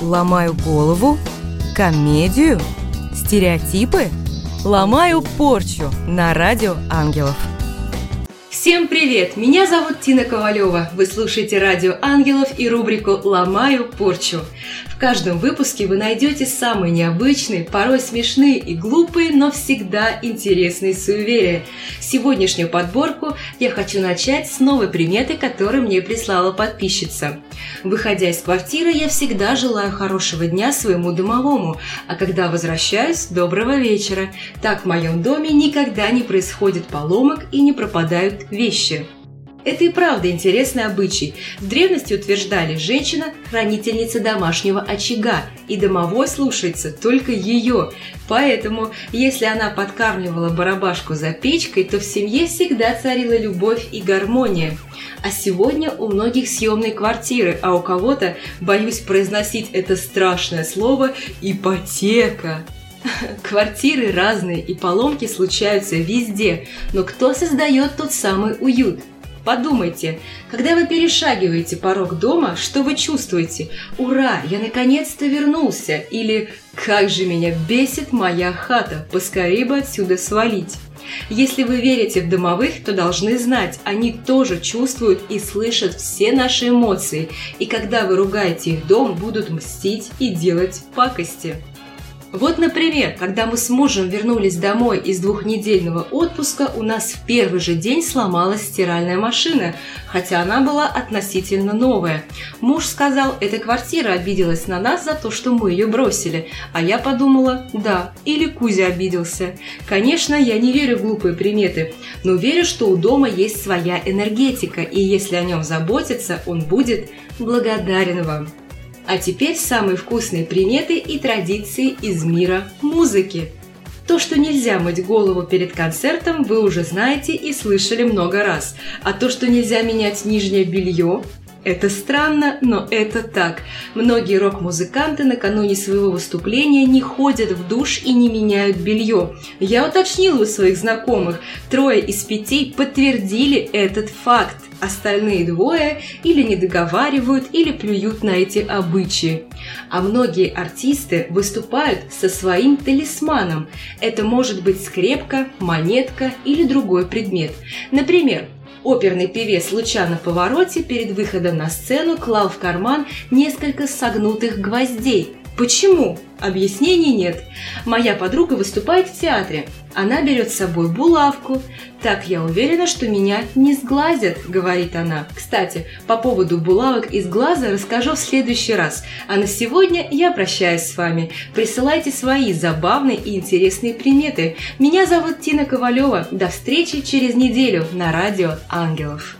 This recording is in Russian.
Ломаю голову? Комедию? Стереотипы? Ломаю порчу на радио ангелов. Всем привет! Меня зовут Тина Ковалева. Вы слушаете радио ангелов и рубрику «Ломаю порчу». В каждом выпуске вы найдете самые необычные, порой смешные и глупые, но всегда интересные суеверия. Сегодняшнюю подборку я хочу начать с новой приметы, которую мне прислала подписчица. Выходя из квартиры, я всегда желаю хорошего дня своему домовому, а когда возвращаюсь – доброго вечера. Так в моем доме никогда не происходит поломок и не пропадают вещи. Это и правда интересный обычай. В древности утверждали, женщина – хранительница домашнего очага, и домовой слушается только ее. Поэтому, если она подкармливала барабашку за печкой, то в семье всегда царила любовь и гармония. А сегодня у многих съемные квартиры, а у кого-то, боюсь произносить это страшное слово, ипотека. Квартиры разные и поломки случаются везде, но кто создает тот самый уют – Подумайте, когда вы перешагиваете порог дома, что вы чувствуете? «Ура! Я наконец-то вернулся!» Или «Как же меня бесит моя хата! Поскорее бы отсюда свалить!» Если вы верите в домовых, то должны знать, они тоже чувствуют и слышат все наши эмоции, и когда вы ругаете их дом, будут мстить и делать пакости. Вот, например, когда мы с мужем вернулись домой из двухнедельного отпуска, у нас в первый же день сломалась стиральная машина, хотя она была относительно новая. Муж сказал, эта квартира обиделась на нас за то, что мы ее бросили, а я подумала, да, или Кузя обиделся. Конечно, я не верю в глупые приметы, но верю, что у дома есть своя энергетика, и если о нем заботиться, он будет благодарен вам. А теперь самые вкусные приметы и традиции из мира музыки. То, что нельзя мыть голову перед концертом, вы уже знаете и слышали много раз. А то, что нельзя менять нижнее белье, это странно, но это так. Многие рок-музыканты накануне своего выступления не ходят в душ и не меняют белье. Я уточнила у своих знакомых, трое из пяти подтвердили этот факт. Остальные двое или не договаривают, или плюют на эти обычаи. А многие артисты выступают со своим талисманом. Это может быть скрепка, монетка или другой предмет. Например, Оперный певец Лучано Повороте перед выходом на сцену клал в карман несколько согнутых гвоздей. Почему? Объяснений нет. Моя подруга выступает в театре. Она берет с собой булавку. «Так я уверена, что меня не сглазят», — говорит она. Кстати, по поводу булавок из глаза расскажу в следующий раз. А на сегодня я прощаюсь с вами. Присылайте свои забавные и интересные приметы. Меня зовут Тина Ковалева. До встречи через неделю на радио «Ангелов».